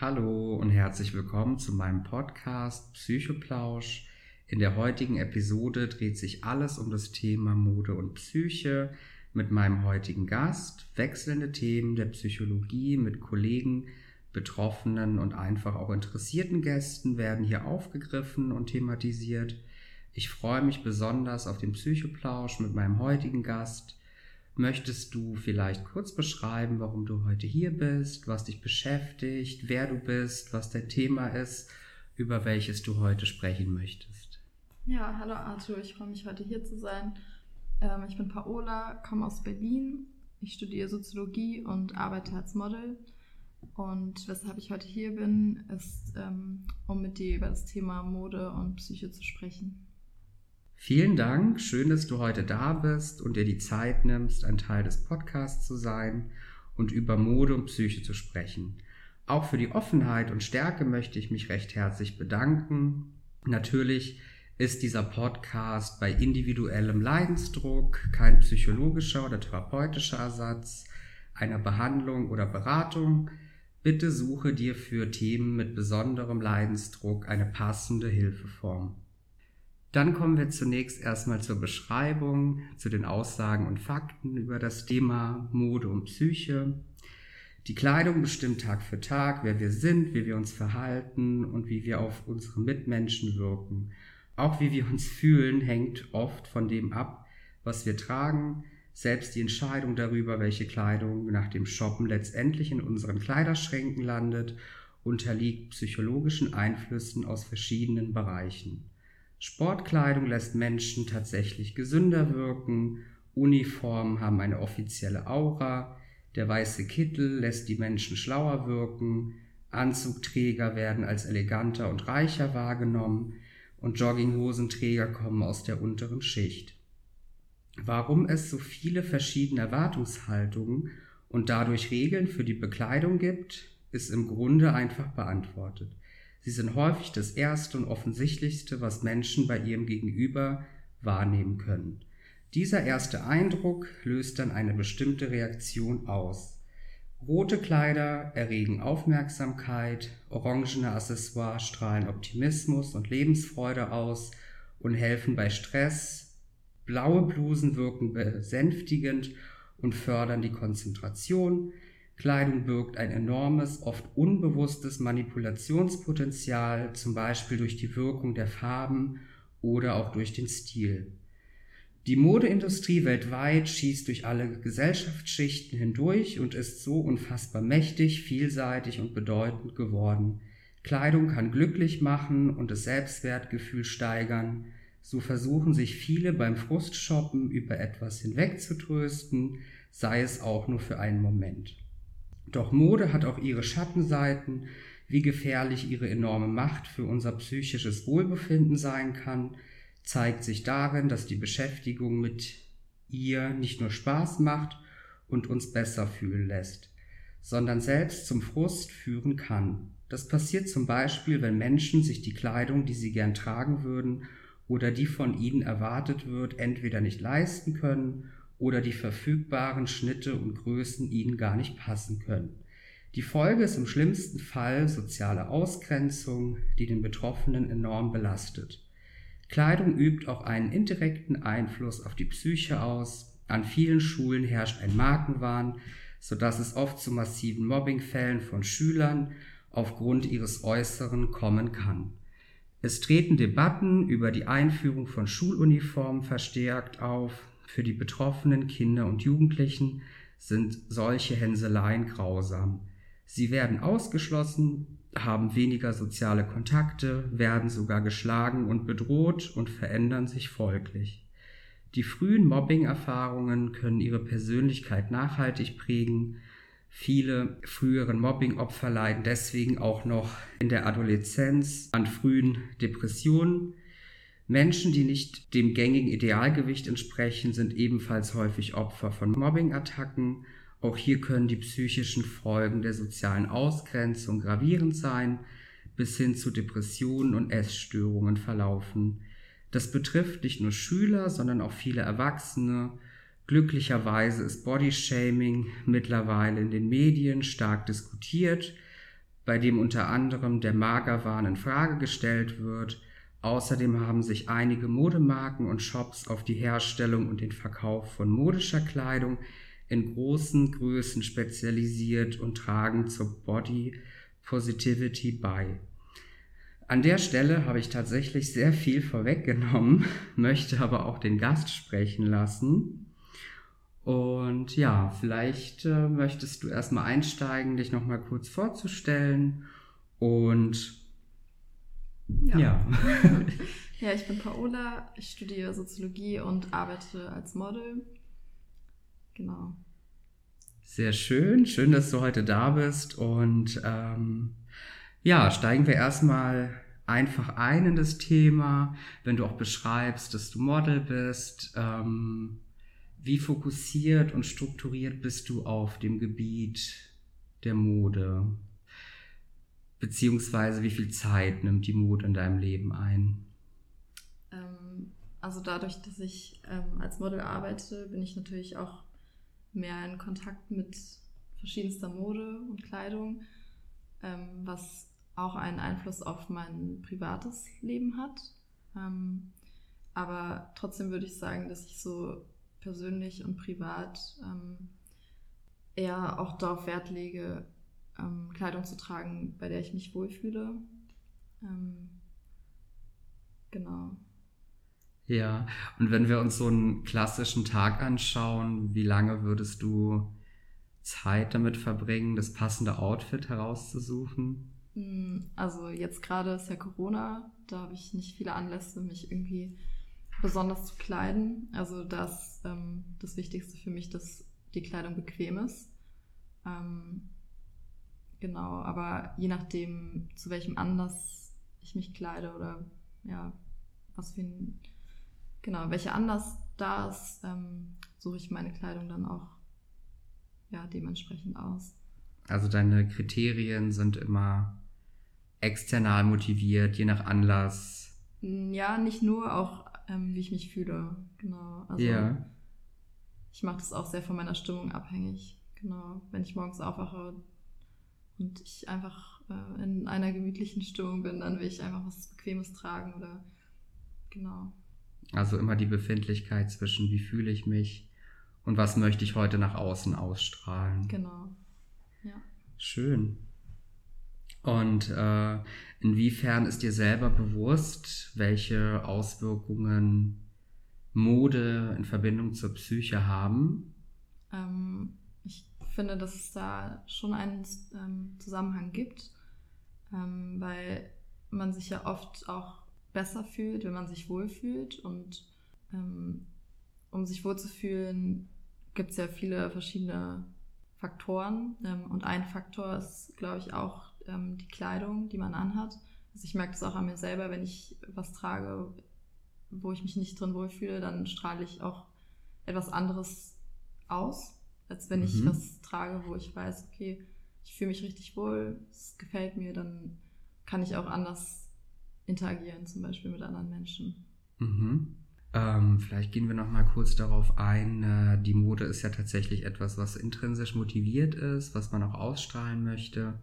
Hallo und herzlich willkommen zu meinem Podcast Psychoplausch. In der heutigen Episode dreht sich alles um das Thema Mode und Psyche mit meinem heutigen Gast. Wechselnde Themen der Psychologie mit Kollegen, Betroffenen und einfach auch interessierten Gästen werden hier aufgegriffen und thematisiert. Ich freue mich besonders auf den Psychoplausch mit meinem heutigen Gast. Möchtest du vielleicht kurz beschreiben, warum du heute hier bist, was dich beschäftigt, wer du bist, was dein Thema ist, über welches du heute sprechen möchtest? Ja, hallo Arthur, ich freue mich heute hier zu sein. Ähm, ich bin Paola, komme aus Berlin. Ich studiere Soziologie und arbeite als Model. Und weshalb ich heute hier bin, ist, ähm, um mit dir über das Thema Mode und Psyche zu sprechen. Vielen Dank, schön, dass du heute da bist und dir die Zeit nimmst, ein Teil des Podcasts zu sein und über Mode und Psyche zu sprechen. Auch für die Offenheit und Stärke möchte ich mich recht herzlich bedanken. Natürlich ist dieser Podcast bei individuellem Leidensdruck kein psychologischer oder therapeutischer Ersatz einer Behandlung oder Beratung. Bitte suche dir für Themen mit besonderem Leidensdruck eine passende Hilfeform. Dann kommen wir zunächst erstmal zur Beschreibung, zu den Aussagen und Fakten über das Thema Mode und Psyche. Die Kleidung bestimmt Tag für Tag, wer wir sind, wie wir uns verhalten und wie wir auf unsere Mitmenschen wirken. Auch wie wir uns fühlen, hängt oft von dem ab, was wir tragen. Selbst die Entscheidung darüber, welche Kleidung nach dem Shoppen letztendlich in unseren Kleiderschränken landet, unterliegt psychologischen Einflüssen aus verschiedenen Bereichen. Sportkleidung lässt Menschen tatsächlich gesünder wirken, Uniformen haben eine offizielle Aura, der weiße Kittel lässt die Menschen schlauer wirken, Anzugträger werden als eleganter und reicher wahrgenommen und Jogginghosenträger kommen aus der unteren Schicht. Warum es so viele verschiedene Erwartungshaltungen und dadurch Regeln für die Bekleidung gibt, ist im Grunde einfach beantwortet. Sie sind häufig das erste und offensichtlichste, was Menschen bei ihrem Gegenüber wahrnehmen können. Dieser erste Eindruck löst dann eine bestimmte Reaktion aus. Rote Kleider erregen Aufmerksamkeit, orangene Accessoires strahlen Optimismus und Lebensfreude aus und helfen bei Stress, blaue Blusen wirken besänftigend und fördern die Konzentration, Kleidung birgt ein enormes, oft unbewusstes Manipulationspotenzial, zum Beispiel durch die Wirkung der Farben oder auch durch den Stil. Die Modeindustrie weltweit schießt durch alle Gesellschaftsschichten hindurch und ist so unfassbar mächtig, vielseitig und bedeutend geworden. Kleidung kann glücklich machen und das Selbstwertgefühl steigern. So versuchen sich viele beim Frustshoppen über etwas hinwegzutrösten, sei es auch nur für einen Moment. Doch Mode hat auch ihre Schattenseiten, wie gefährlich ihre enorme Macht für unser psychisches Wohlbefinden sein kann, zeigt sich darin, dass die Beschäftigung mit ihr nicht nur Spaß macht und uns besser fühlen lässt, sondern selbst zum Frust führen kann. Das passiert zum Beispiel, wenn Menschen sich die Kleidung, die sie gern tragen würden oder die von ihnen erwartet wird, entweder nicht leisten können oder die verfügbaren Schnitte und Größen ihnen gar nicht passen können. Die Folge ist im schlimmsten Fall soziale Ausgrenzung, die den Betroffenen enorm belastet. Kleidung übt auch einen indirekten Einfluss auf die Psyche aus. An vielen Schulen herrscht ein Markenwahn, sodass es oft zu massiven Mobbingfällen von Schülern aufgrund ihres Äußeren kommen kann. Es treten Debatten über die Einführung von Schuluniformen verstärkt auf, für die betroffenen Kinder und Jugendlichen sind solche Hänseleien grausam. Sie werden ausgeschlossen, haben weniger soziale Kontakte, werden sogar geschlagen und bedroht und verändern sich folglich. Die frühen Mobbing-Erfahrungen können ihre Persönlichkeit nachhaltig prägen. Viele früheren Mobbing-Opfer leiden deswegen auch noch in der Adoleszenz an frühen Depressionen, Menschen, die nicht dem gängigen Idealgewicht entsprechen, sind ebenfalls häufig Opfer von Mobbingattacken. Auch hier können die psychischen Folgen der sozialen Ausgrenzung gravierend sein, bis hin zu Depressionen und Essstörungen verlaufen. Das betrifft nicht nur Schüler, sondern auch viele Erwachsene. Glücklicherweise ist Bodyshaming mittlerweile in den Medien stark diskutiert bei dem unter anderem der Magerwahn in Frage gestellt wird. Außerdem haben sich einige Modemarken und Shops auf die Herstellung und den Verkauf von modischer Kleidung in großen Größen spezialisiert und tragen zur Body Positivity bei. An der Stelle habe ich tatsächlich sehr viel vorweggenommen, möchte aber auch den Gast sprechen lassen. Und ja, vielleicht äh, möchtest du erstmal einsteigen, dich nochmal kurz vorzustellen. Und ja. Ja. ja, ich bin Paola, ich studiere Soziologie und arbeite als Model. Genau. Sehr schön, schön, dass du heute da bist. Und ähm, ja, steigen wir erstmal einfach ein in das Thema, wenn du auch beschreibst, dass du Model bist. Ähm, wie fokussiert und strukturiert bist du auf dem Gebiet der Mode? Beziehungsweise wie viel Zeit nimmt die Mode in deinem Leben ein? Ähm, also dadurch, dass ich ähm, als Model arbeite, bin ich natürlich auch mehr in Kontakt mit verschiedenster Mode und Kleidung, ähm, was auch einen Einfluss auf mein privates Leben hat. Aber trotzdem würde ich sagen, dass ich so persönlich und privat eher auch darauf Wert lege, ähm, Kleidung zu tragen, bei der ich mich wohlfühle. Ähm, genau. Ja, und wenn wir uns so einen klassischen Tag anschauen, wie lange würdest du Zeit damit verbringen, das passende Outfit herauszusuchen? Hm, also jetzt gerade ist ja Corona, da habe ich nicht viele Anlässe, mich irgendwie besonders zu kleiden. Also das ähm, das Wichtigste für mich, dass die Kleidung bequem ist. Ähm, genau, aber je nachdem, zu welchem Anlass ich mich kleide oder ja, was für ein, genau, welcher Anlass da ist, ähm, suche ich meine Kleidung dann auch ja, dementsprechend aus. Also deine Kriterien sind immer external motiviert, je nach Anlass. Ja, nicht nur, auch ähm, wie ich mich fühle. Genau. Also ja. ich mache das auch sehr von meiner Stimmung abhängig. Genau. Wenn ich morgens aufwache und ich einfach äh, in einer gemütlichen Stimmung bin, dann will ich einfach was Bequemes tragen oder genau. Also immer die Befindlichkeit zwischen wie fühle ich mich und was möchte ich heute nach außen ausstrahlen. Genau. Ja. Schön. Und äh, inwiefern ist dir selber bewusst, welche Auswirkungen Mode in Verbindung zur Psyche haben? Ähm, ich finde, dass es da schon einen ähm, Zusammenhang gibt, ähm, weil man sich ja oft auch besser fühlt, wenn man sich wohlfühlt. Und ähm, um sich wohlzufühlen, gibt es ja viele verschiedene Faktoren. Ähm, und ein Faktor ist, glaube ich, auch ähm, die Kleidung, die man anhat. Also ich merke das auch an mir selber, wenn ich was trage, wo ich mich nicht drin wohlfühle, dann strahle ich auch etwas anderes aus, als wenn mhm. ich was trage, wo ich weiß, okay, ich fühle mich richtig wohl, es gefällt mir, dann kann ich auch anders interagieren, zum Beispiel mit anderen Menschen. Mhm. Ähm, vielleicht gehen wir noch mal kurz darauf ein. Äh, die Mode ist ja tatsächlich etwas, was intrinsisch motiviert ist, was man auch ausstrahlen möchte.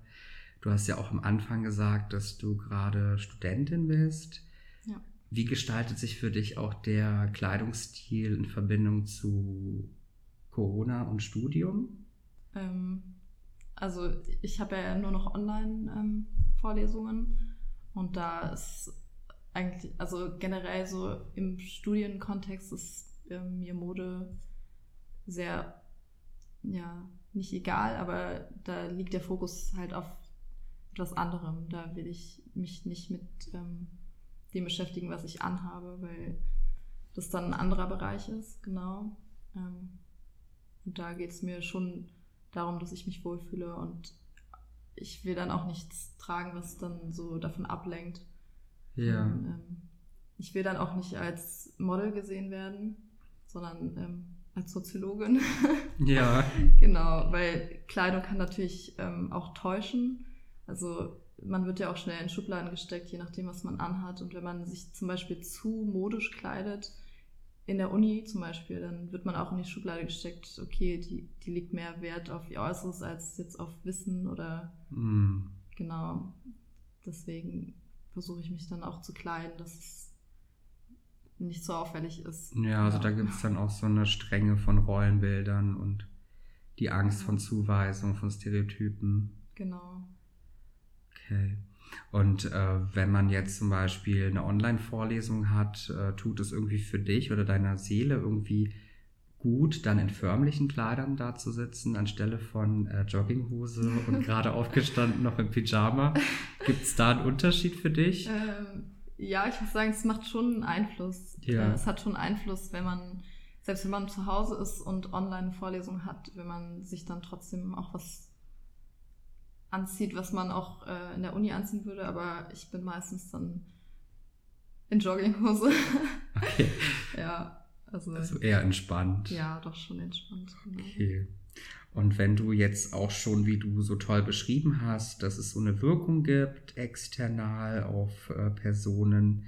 Du hast ja auch am Anfang gesagt, dass du gerade Studentin bist. Ja. Wie gestaltet sich für dich auch der Kleidungsstil in Verbindung zu Corona und Studium? Ähm, also ich habe ja nur noch Online-Vorlesungen ähm, und da ist eigentlich, also generell so im Studienkontext ist ähm, mir Mode sehr, ja, nicht egal, aber da liegt der Fokus halt auf etwas anderem. Da will ich mich nicht mit ähm, dem beschäftigen, was ich anhabe, weil das dann ein anderer Bereich ist, genau. Ähm, und da geht es mir schon darum, dass ich mich wohlfühle und ich will dann auch nichts tragen, was dann so davon ablenkt. Ja. Und, ähm, ich will dann auch nicht als Model gesehen werden, sondern ähm, als Soziologin. Ja. genau, weil Kleidung kann natürlich ähm, auch täuschen also man wird ja auch schnell in Schubladen gesteckt, je nachdem, was man anhat. Und wenn man sich zum Beispiel zu modisch kleidet, in der Uni zum Beispiel, dann wird man auch in die Schublade gesteckt, okay, die, die legt mehr Wert auf ihr Äußeres als jetzt auf Wissen oder mm. genau. Deswegen versuche ich mich dann auch zu kleiden, dass es nicht so auffällig ist. Ja, also ja. da gibt es dann auch so eine Strenge von Rollenbildern und die Angst ja. von Zuweisung, von Stereotypen. Genau. Okay. Und äh, wenn man jetzt zum Beispiel eine Online-Vorlesung hat, äh, tut es irgendwie für dich oder deiner Seele irgendwie gut, dann in förmlichen Kleidern da zu sitzen, anstelle von äh, Jogginghose und gerade aufgestanden noch im Pyjama. Gibt es da einen Unterschied für dich? Ähm, ja, ich muss sagen, es macht schon einen Einfluss. Ja. Äh, es hat schon Einfluss, wenn man, selbst wenn man zu Hause ist und online eine Vorlesung hat, wenn man sich dann trotzdem auch was anzieht, was man auch äh, in der Uni anziehen würde, aber ich bin meistens dann in Jogginghose. Okay. ja. Also, also eher entspannt. Ja, doch schon entspannt. Genau. Okay. Und wenn du jetzt auch schon, wie du so toll beschrieben hast, dass es so eine Wirkung gibt, external auf äh, Personen,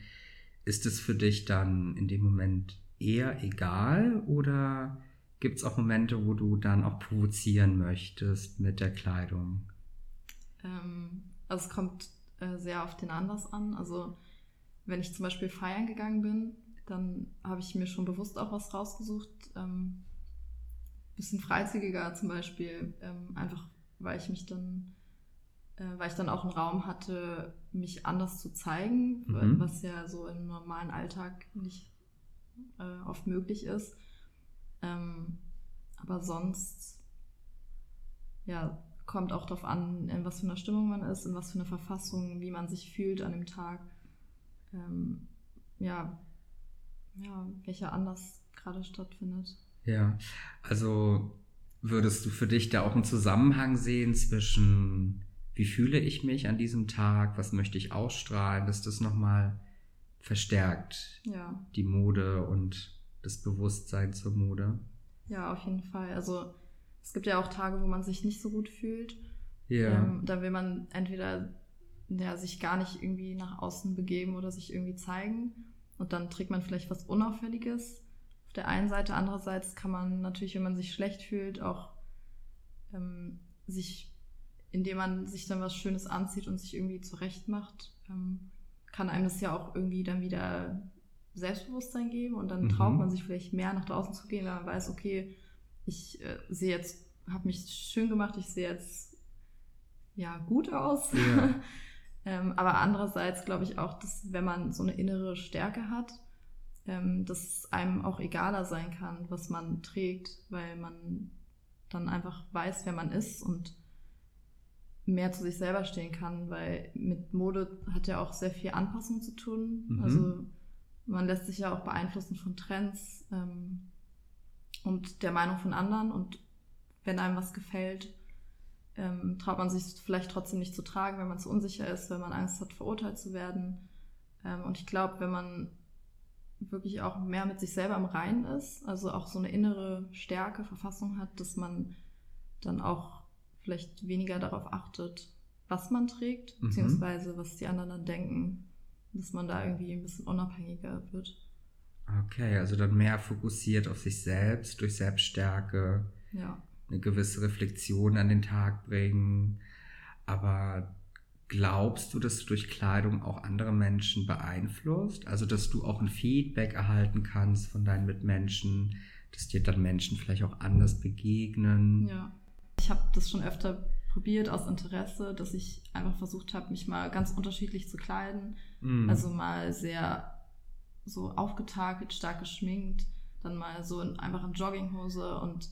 ist es für dich dann in dem Moment eher egal oder gibt es auch Momente, wo du dann auch provozieren möchtest mit der Kleidung? Ähm, also es kommt äh, sehr auf den Anlass an. Also wenn ich zum Beispiel feiern gegangen bin, dann habe ich mir schon bewusst auch was rausgesucht. Ähm, bisschen freizügiger zum Beispiel, ähm, einfach weil ich mich dann, äh, weil ich dann auch einen Raum hatte, mich anders zu zeigen, mhm. was ja so im normalen Alltag nicht äh, oft möglich ist. Ähm, aber sonst, ja, kommt auch darauf an, in was für einer Stimmung man ist, in was für einer Verfassung, wie man sich fühlt an dem Tag. Ähm, ja, ja, welcher Anlass gerade stattfindet. Ja, also würdest du für dich da auch einen Zusammenhang sehen zwischen, wie fühle ich mich an diesem Tag, was möchte ich ausstrahlen, dass das nochmal verstärkt ja. die Mode und das Bewusstsein zur Mode? Ja, auf jeden Fall. Also es gibt ja auch Tage, wo man sich nicht so gut fühlt. Ja. Ähm, da will man entweder ja, sich gar nicht irgendwie nach außen begeben oder sich irgendwie zeigen. Und dann trägt man vielleicht was Unauffälliges auf der einen Seite. Andererseits kann man natürlich, wenn man sich schlecht fühlt, auch ähm, sich, indem man sich dann was Schönes anzieht und sich irgendwie zurecht macht, ähm, kann einem das ja auch irgendwie dann wieder Selbstbewusstsein geben und dann mhm. traut man sich vielleicht mehr nach draußen zu gehen, weil man weiß, okay, ich äh, sehe jetzt, habe mich schön gemacht, ich sehe jetzt ja gut aus. Ja. ähm, aber andererseits glaube ich auch, dass wenn man so eine innere Stärke hat, ähm, dass es einem auch egaler sein kann, was man trägt, weil man dann einfach weiß, wer man ist und mehr zu sich selber stehen kann, weil mit Mode hat ja auch sehr viel Anpassung zu tun. Mhm. Also man lässt sich ja auch beeinflussen von Trends. Ähm, und der Meinung von anderen. Und wenn einem was gefällt, ähm, traut man sich vielleicht trotzdem nicht zu tragen, wenn man zu unsicher ist, wenn man Angst hat, verurteilt zu werden. Ähm, und ich glaube, wenn man wirklich auch mehr mit sich selber im Reinen ist, also auch so eine innere Stärke, Verfassung hat, dass man dann auch vielleicht weniger darauf achtet, was man trägt, mhm. beziehungsweise was die anderen dann denken, dass man da irgendwie ein bisschen unabhängiger wird. Okay, also dann mehr fokussiert auf sich selbst, durch Selbststärke, ja. eine gewisse Reflexion an den Tag bringen. Aber glaubst du, dass du durch Kleidung auch andere Menschen beeinflusst? Also, dass du auch ein Feedback erhalten kannst von deinen Mitmenschen, dass dir dann Menschen vielleicht auch anders begegnen? Ja, ich habe das schon öfter probiert aus Interesse, dass ich einfach versucht habe, mich mal ganz unterschiedlich zu kleiden. Mm. Also mal sehr so aufgetakelt, stark geschminkt, dann mal so in, einfach in Jogginghose und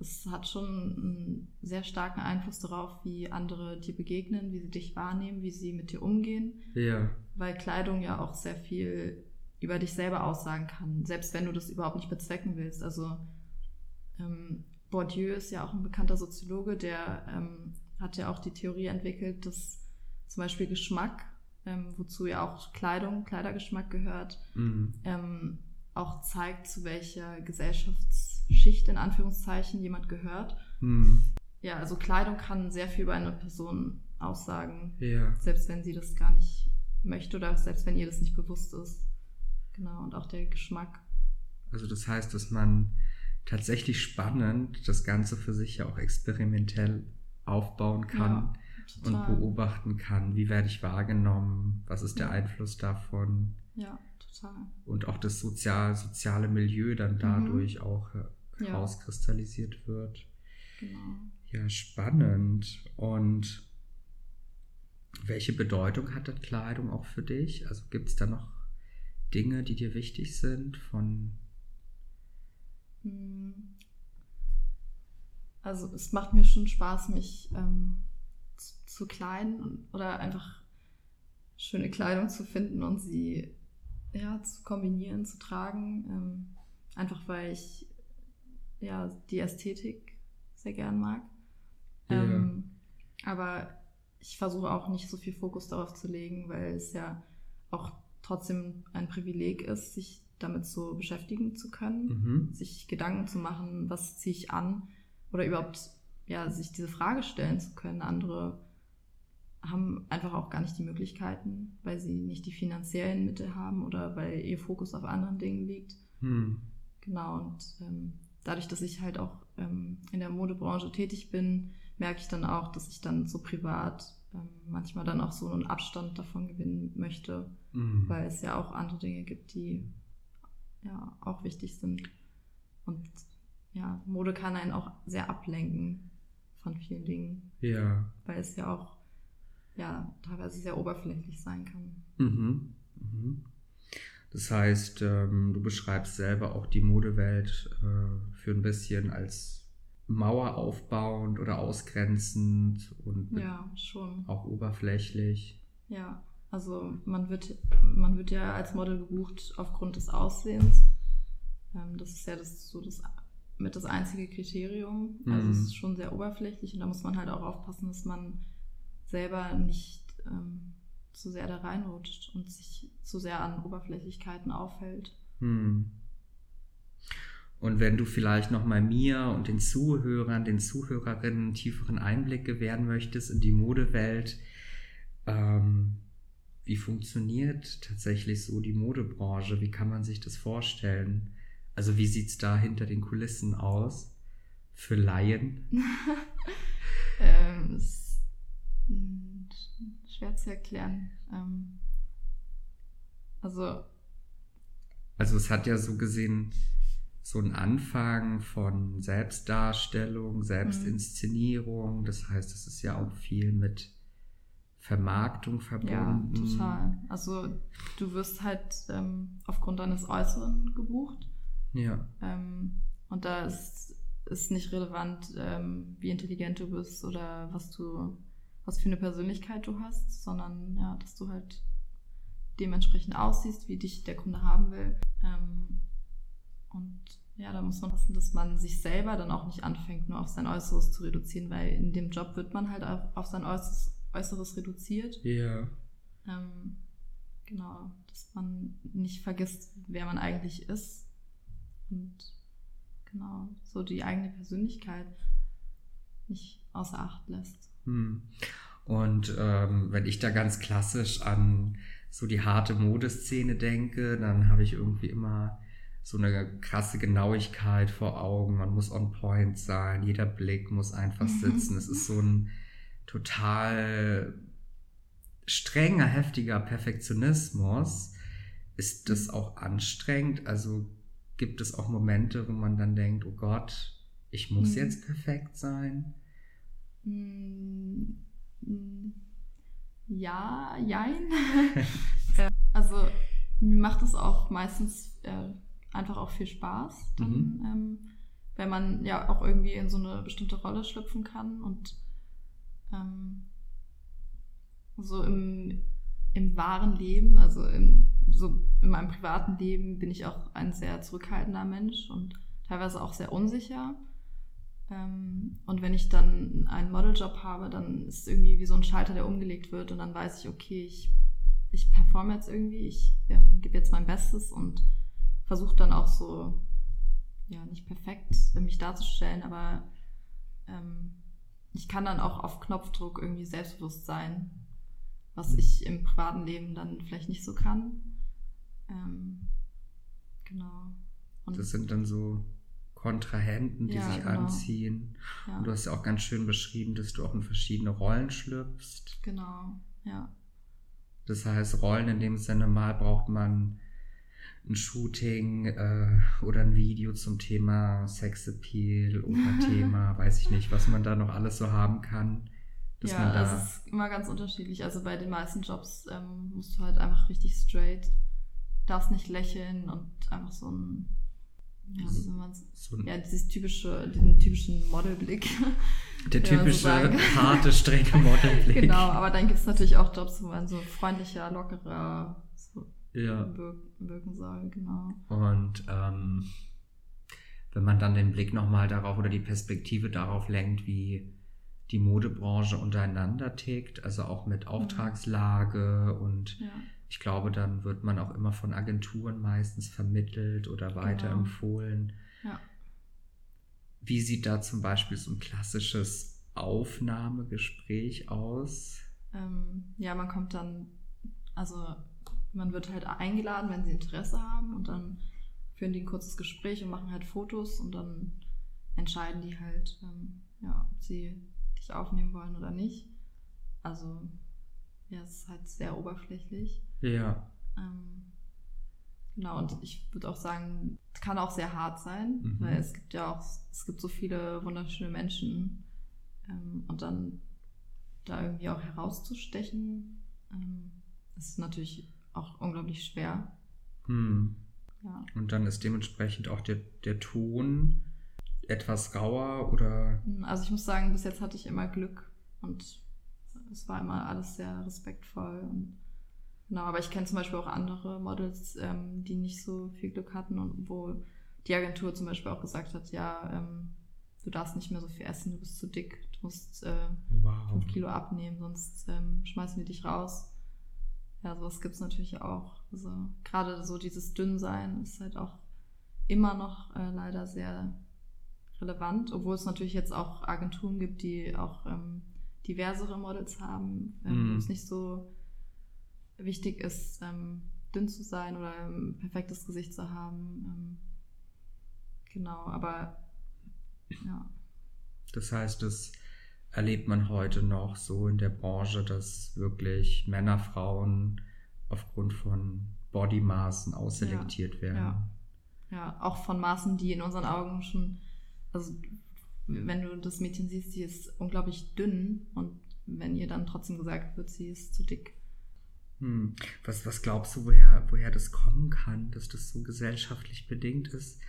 es hat schon einen sehr starken Einfluss darauf, wie andere dir begegnen, wie sie dich wahrnehmen, wie sie mit dir umgehen. Ja. Weil Kleidung ja auch sehr viel über dich selber aussagen kann, selbst wenn du das überhaupt nicht bezwecken willst. Also ähm, Bourdieu ist ja auch ein bekannter Soziologe, der ähm, hat ja auch die Theorie entwickelt, dass zum Beispiel Geschmack ähm, wozu ja auch Kleidung, Kleidergeschmack gehört, mhm. ähm, auch zeigt, zu welcher Gesellschaftsschicht in Anführungszeichen jemand gehört. Mhm. Ja, also Kleidung kann sehr viel über eine Person aussagen, ja. selbst wenn sie das gar nicht möchte oder selbst wenn ihr das nicht bewusst ist. Genau, und auch der Geschmack. Also das heißt, dass man tatsächlich spannend das Ganze für sich ja auch experimentell aufbauen kann. Ja total. und beobachten kann, wie werde ich wahrgenommen, was ist der Ja. Einfluss davon Ja, total. und auch das sozial, soziale Milieu dann dadurch auch äh, Mhm. Ja. herauskristallisiert wird. Genau. Ja, spannend. Und welche Bedeutung hat das Kleidung auch für dich? Also gibt es da noch Dinge, die dir wichtig sind von Hm. Also es macht mir schon Spaß, mich ähm, zu, und, oder einfach schöne Kleidung zu finden und sie ja, zu kombinieren, zu tragen. Ähm, einfach weil ich ja die Ästhetik sehr gern mag. Ja. Ähm, aber ich versuche auch nicht so viel Fokus darauf zu legen, weil es ja auch trotzdem ein Privileg ist, sich damit so beschäftigen zu können Mhm. sich Gedanken zu machen, was ziehe ich an oder überhaupt ja, sich diese Frage stellen zu können. Andere haben einfach auch gar nicht die Möglichkeiten, weil sie nicht die finanziellen Mittel haben oder weil ihr Fokus auf anderen Dingen liegt. Hm. Genau, und ähm, dadurch, dass ich halt auch ähm, in der Modebranche tätig bin, merke ich dann auch, dass ich dann so privat ähm, manchmal dann auch so einen Abstand davon gewinnen möchte, Mhm. weil es ja auch andere Dinge gibt, die ja auch wichtig sind. Und ja, Mode kann einen auch sehr ablenken von vielen Dingen, Ja. weil es ja auch ja teilweise sehr oberflächlich sein kann. Mhm. Mhm. Das heißt, ähm, du beschreibst selber auch die Modewelt äh, für ein bisschen als Mauer aufbauend oder ausgrenzend und Ja, schon. auch oberflächlich. Ja, also man wird, man wird ja als Model gebucht aufgrund des Aussehens. Ähm, das ist ja das, so das mit das einzige Kriterium. Also Mhm. es ist schon sehr oberflächlich und da muss man halt auch aufpassen, dass man selber nicht ähm, zu sehr da reinrutscht und sich zu sehr an Oberflächlichkeiten aufhält. Hm. Und wenn du vielleicht noch mal mir und den Zuhörern, den Zuhörerinnen einen tieferen Einblick gewähren möchtest in die Modewelt, ähm, wie funktioniert tatsächlich so die Modebranche? Wie kann man sich das vorstellen? Also wie sieht's da hinter den Kulissen aus für Laien? Ähm, schwer zu erklären. Ähm, also Also es hat ja so gesehen so einen Anfang von Selbstdarstellung, Selbstinszenierung. Das heißt, es ist ja auch viel mit Vermarktung Ja, verbunden. total. Also du wirst halt ähm, aufgrund deines Äußeren gebucht. Ja. Ähm, und da ist, ist nicht relevant, ähm, wie intelligent du bist oder was du, was für eine Persönlichkeit du hast, sondern ja, dass du halt dementsprechend aussiehst, wie dich der Kunde haben will. Ähm, und ja, da muss man passen, dass man sich selber dann auch nicht anfängt, nur auf sein Äußeres zu reduzieren, weil in dem Job wird man halt auf, auf sein Äußeres, Äußeres reduziert. Ja. Ähm, genau, dass man nicht vergisst, wer man eigentlich ist. Und genau, so die eigene Persönlichkeit nicht außer Acht lässt. Hm. Und ähm, wenn ich da ganz klassisch an so die harte Modeszene denke, dann habe ich irgendwie immer so eine krasse Genauigkeit vor Augen. Man muss on point sein, jeder Blick muss einfach sitzen. es ist so ein total strenger, heftiger Perfektionismus. Ist das auch anstrengend? Also gibt es auch Momente, wo man dann denkt, oh Gott, ich muss Mhm. jetzt perfekt sein? Mm, mm, Ja, jein. Also mir macht es auch meistens äh, einfach auch viel Spaß, dann, Mhm. ähm, wenn man ja auch irgendwie in so eine bestimmte Rolle schlüpfen kann und ähm, so im, im wahren Leben, also im, so in meinem privaten Leben bin ich auch ein sehr zurückhaltender Mensch und teilweise auch sehr unsicher. Ähm, und wenn ich dann einen Modeljob habe, dann ist es irgendwie wie so ein Schalter, der umgelegt wird und dann weiß ich, okay, ich, ich performe jetzt irgendwie, ich ähm, gebe jetzt mein Bestes und versuche dann auch so, ja, nicht perfekt äh, mich darzustellen, aber ähm, ich kann dann auch auf Knopfdruck irgendwie selbstbewusst sein, was Mhm. ich im privaten Leben dann vielleicht nicht so kann. Ähm, genau. Und Das sind dann so Kontrahenten, die Ja, sich genau. anziehen. Ja, Und du hast ja auch ganz schön beschrieben, dass du auch in verschiedene Rollen schlüpfst. genau. Ja. Das heißt, Rollen in dem Sinne mal braucht man ein Shooting äh, oder ein Video zum Thema Sexappeal oder Thema, weiß ich nicht, was man da noch alles so haben kann. Dass ja, man da, also es ist immer ganz unterschiedlich. Also bei den meisten Jobs ähm, musst du halt einfach richtig straight, darfst nicht lächeln und einfach so ein, ja, so ja, dieses typische, den typischen Modelblick. der so typische sagen. harte, strenge Modelblick. genau, aber dann gibt es natürlich auch Jobs, wo man so freundlicher, lockerer so Ja. wirk wirken soll, genau. Und ähm, wenn man dann den Blick nochmal darauf oder die Perspektive darauf lenkt, wie die Modebranche untereinander tickt, also auch mit Auftragslage und Ja. Ich glaube, dann wird man auch immer von Agenturen meistens vermittelt oder weiterempfohlen. Ja. Wie sieht da zum Beispiel so ein klassisches Aufnahmegespräch aus? Ähm, ja, man kommt dann, also man wird halt eingeladen, wenn sie Interesse haben und dann führen die ein kurzes Gespräch und machen halt Fotos und dann entscheiden die halt, ähm, ja, ob sie dich aufnehmen wollen oder nicht. Also, ja, es ist halt sehr oberflächlich. Ja. Ähm, genau, und ich würde auch sagen, es kann auch sehr hart sein, Mhm. weil es gibt ja auch, es gibt so viele wunderschöne Menschen ähm, und dann da irgendwie auch herauszustechen, ähm, ist natürlich auch unglaublich schwer. Hm. Ja. Und dann ist dementsprechend auch der, der Ton etwas rauer oder Also ich muss sagen, bis jetzt hatte ich immer Glück und es war immer alles sehr respektvoll und genau, aber ich kenne zum Beispiel auch andere Models, ähm, die nicht so viel Glück hatten und wo die Agentur zum Beispiel auch gesagt hat, ja, ähm, du darfst nicht mehr so viel essen, du bist zu dick, du musst äh, wow. fünf Kilo abnehmen, sonst ähm, schmeißen wir dich raus. Ja, sowas gibt's natürlich auch. Also gerade so dieses Dünnsein ist halt auch immer noch äh, leider sehr relevant, obwohl es natürlich jetzt auch Agenturen gibt, die auch ähm, diversere Models haben, ähm, Mhm. wo es nicht so wichtig ist, ähm, dünn zu sein oder ein perfektes Gesicht zu haben. Ähm, genau, aber ja. Das heißt, das erlebt man heute noch so in der Branche, dass wirklich Männer, Frauen aufgrund von Bodymaßen ausselektiert werden. ja. Ja, auch von Maßen, die in unseren Augen schon, also wenn du das Mädchen siehst, die ist unglaublich dünn und wenn ihr dann trotzdem gesagt wird, sie ist zu dick. Hm. Was, was glaubst du, woher, woher das kommen kann, dass das so gesellschaftlich bedingt ist?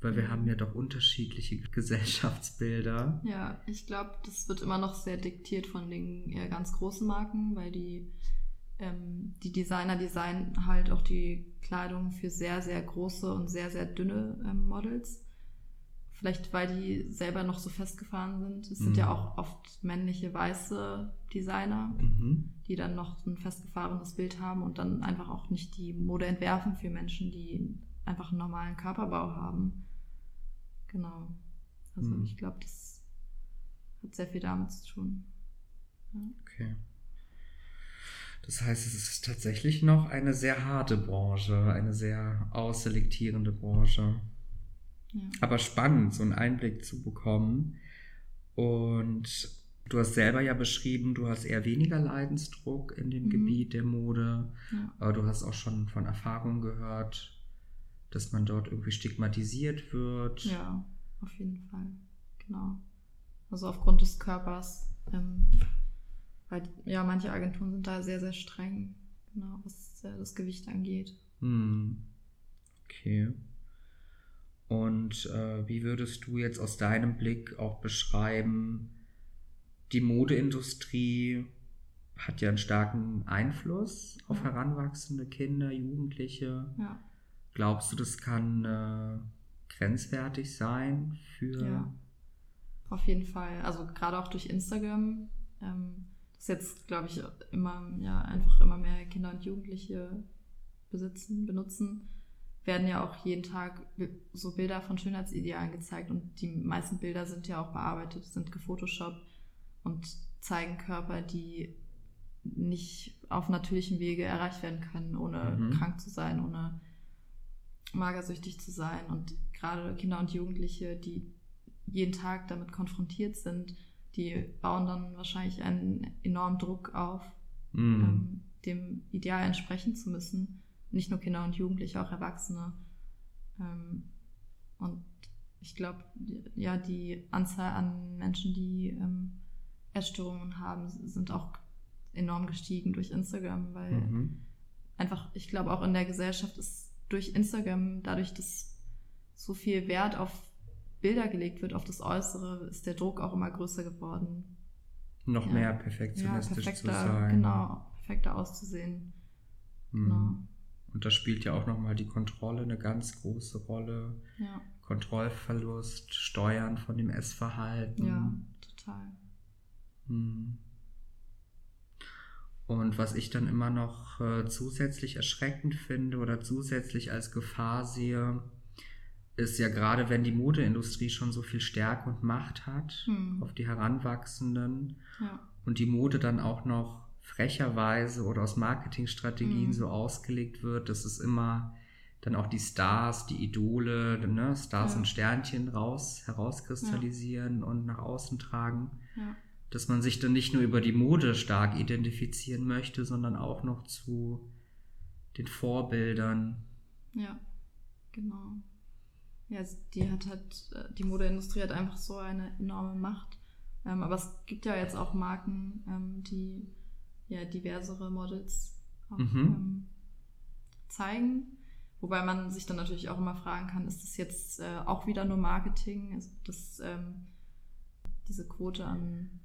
Weil wir haben ja doch unterschiedliche Gesellschaftsbilder. Ja, ich glaube, das wird immer noch sehr diktiert von den eher ganz großen Marken, weil die, ähm, die Designer designen halt auch die Kleidung für sehr, sehr große und sehr, sehr dünne ähm, Models. Vielleicht weil die selber noch so festgefahren sind. Es sind Mhm. ja auch oft männliche weiße Designer, Mhm. die dann noch ein festgefahrenes Bild haben und dann einfach auch nicht die Mode entwerfen für Menschen, die einfach einen normalen Körperbau haben. Genau. Also Mhm. ich glaube, das hat sehr viel damit zu tun. Ja. Okay. Das heißt, es ist tatsächlich noch eine sehr harte Branche, eine sehr ausselektierende Branche. Ja. Aber spannend, so einen Einblick zu bekommen. Und du hast selber ja beschrieben, du hast eher weniger Leidensdruck in dem Mhm. Gebiet der Mode. Ja. Aber du hast auch schon von Erfahrungen gehört, dass man dort irgendwie stigmatisiert wird. ja, auf jeden Fall. Genau. Also aufgrund des Körpers. Ähm, weil, ja, manche Agenturen sind da sehr, sehr streng, genau, was äh, das Gewicht angeht. Hm. Okay. Und äh, wie würdest du jetzt aus deinem Blick auch beschreiben, die Modeindustrie hat ja einen starken Einfluss auf heranwachsende Kinder, Jugendliche. Ja. Glaubst du, das kann äh, grenzwertig sein für... Ja. Auf jeden Fall. Also gerade auch durch Instagram. Ähm, das jetzt, glaube ich, immer, ja, einfach immer mehr Kinder und Jugendliche besitzen, benutzen, werden ja auch jeden Tag so Bilder von Schönheitsidealen gezeigt und die meisten Bilder sind ja auch bearbeitet, sind gefotoshoppt und zeigen Körper, die nicht auf natürlichem Wege erreicht werden können, ohne Mhm. krank zu sein, ohne magersüchtig zu sein. Und gerade Kinder und Jugendliche, die jeden Tag damit konfrontiert sind, die bauen dann wahrscheinlich einen enormen Druck auf, mm. ähm, dem Ideal entsprechen zu müssen. Nicht nur Kinder und Jugendliche, auch Erwachsene. Ähm, und ich glaube, ja, die Anzahl an Menschen, die ähm, Essstörungen haben, sind auch enorm gestiegen durch Instagram, weil mhm. einfach, ich glaube, auch in der Gesellschaft ist durch Instagram, dadurch, dass so viel Wert auf Bilder gelegt wird, auf das Äußere, ist der Druck auch immer größer geworden. Noch ja. mehr perfektionistisch ja, zu sein. Genau, perfekter auszusehen. Mhm. Genau. Und da spielt ja auch nochmal die Kontrolle eine ganz große Rolle. Ja. Kontrollverlust, Steuern von dem Essverhalten. Ja, total. Hm. Und was ich dann immer noch äh, zusätzlich erschreckend finde oder zusätzlich als Gefahr sehe, ist ja gerade, wenn die Modeindustrie schon so viel Stärke und Macht hat hm. auf die Heranwachsenden ja. und die Mode dann auch noch frecherweise oder aus Marketingstrategien hm. so ausgelegt wird, dass es immer dann auch die Stars, die Idole, ne, Stars ja. und Sternchen raus, herauskristallisieren ja. und nach außen tragen. Ja. Dass man sich dann nicht nur über die Mode stark identifizieren möchte, sondern auch noch zu den Vorbildern. Ja, genau. Ja, die hat halt, äh, die Modeindustrie hat einfach so eine enorme Macht. Ähm, aber es gibt ja jetzt auch Marken, ähm, die ja diversere Models auch, mhm. ähm, zeigen. Wobei man sich dann natürlich auch immer fragen kann, ist das jetzt äh, auch wieder nur Marketing? Ist das ähm, diese Quote an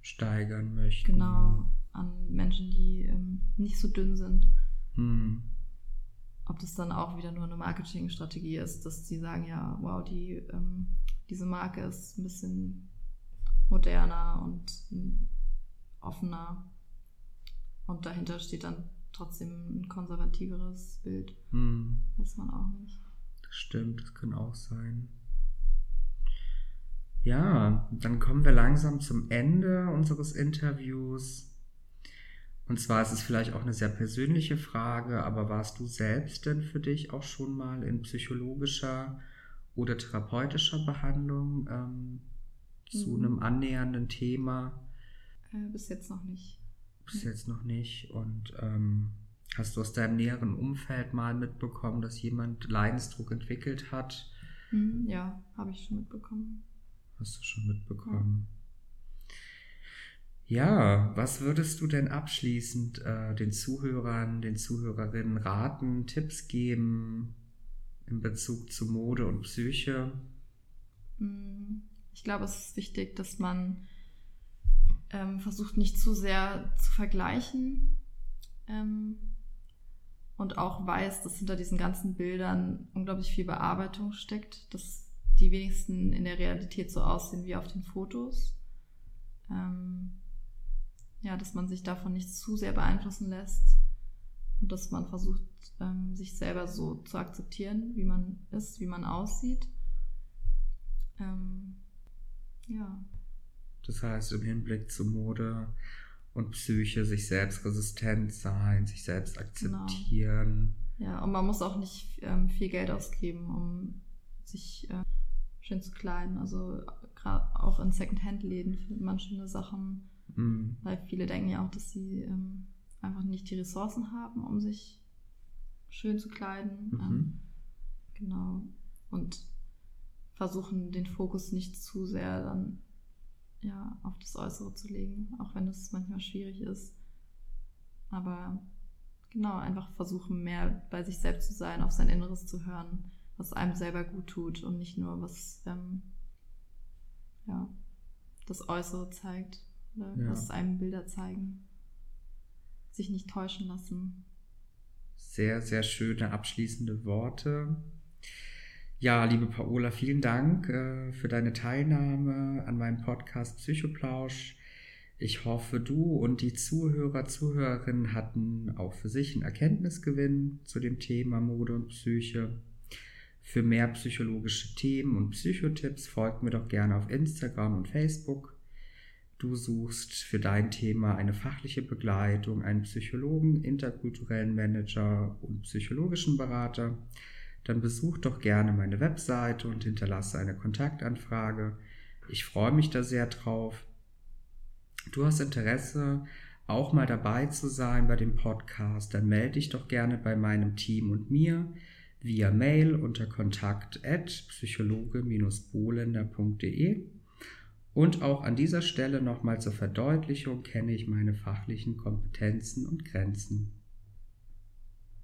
steigern möchten? Genau, an Menschen, die ähm, nicht so dünn sind. Hm. Ob das dann auch wieder nur eine Marketingstrategie ist, dass sie sagen, ja, wow, die, ähm, diese Marke ist ein bisschen moderner und ähm, offener. Und dahinter steht dann trotzdem ein konservativeres Bild. Hm. Weiß man auch nicht. Das stimmt, das kann auch sein. Ja, dann kommen wir langsam zum Ende unseres Interviews. Und zwar ist es vielleicht auch eine sehr persönliche Frage, aber warst du selbst denn für dich auch schon mal in psychologischer oder therapeutischer Behandlung ähm, zu mhm. einem annähernden Thema? Äh, bis jetzt noch nicht bis jetzt noch nicht. Und ähm, hast du aus deinem näheren Umfeld mal mitbekommen, dass jemand Leidensdruck entwickelt hat? Mhm, ja, habe ich schon mitbekommen. Hast du schon mitbekommen? Ja. ja was würdest du denn abschließend äh, den Zuhörern, den Zuhörerinnen raten, Tipps geben in Bezug zu Mode und Psyche? Mhm. Ich glaube, es ist wichtig, dass man ähm, versucht nicht zu sehr zu vergleichen ähm, und auch weiß, dass hinter diesen ganzen Bildern unglaublich viel Bearbeitung steckt, dass die wenigsten in der Realität so aussehen wie auf den Fotos. Ähm, ja, dass man sich davon nicht zu sehr beeinflussen lässt und dass man versucht, ähm, sich selber so zu akzeptieren, wie man ist, wie man aussieht. Ähm, ja. Das heißt, im Hinblick zu Mode und Psyche sich selbst resistent sein, sich selbst akzeptieren. Genau. Ja, und man muss auch nicht ähm, viel Geld ausgeben, um sich äh, schön zu kleiden. Also gerade auch in Secondhand-Läden findet man schöne Sachen. Mm. Weil viele denken ja auch, dass sie ähm, einfach nicht die Ressourcen haben, um sich schön zu kleiden. Mhm. Ähm, genau. Und versuchen den Fokus nicht zu sehr dann ja, auf das Äußere zu legen, auch wenn es manchmal schwierig ist. Aber genau, einfach versuchen, mehr bei sich selbst zu sein, auf sein Inneres zu hören, was einem selber gut tut und nicht nur, was ähm, ja, das Äußere zeigt oder ja. was einem Bilder zeigen. Sich nicht täuschen lassen. Sehr, sehr schöne abschließende Worte. Ja, liebe Paola, vielen Dank äh, für deine Teilnahme an meinem Podcast Psychoplausch. Ich hoffe, du und die Zuhörer, Zuhörerinnen hatten auch für sich einen Erkenntnisgewinn zu dem Thema Mode und Psyche. Für mehr psychologische Themen und Psychotipps folgt mir doch gerne auf Instagram und Facebook. Du suchst für dein Thema eine fachliche Begleitung, einen Psychologen, interkulturellen Manager und psychologischen Berater dann besuch doch gerne meine Webseite und hinterlasse eine Kontaktanfrage. Ich freue mich da sehr drauf. Du hast Interesse, auch mal dabei zu sein bei dem Podcast, dann melde dich doch gerne bei meinem Team und mir via Mail unter kontakt psychologe-bolender.de. Und auch an dieser Stelle nochmal zur Verdeutlichung kenne ich meine fachlichen Kompetenzen und Grenzen.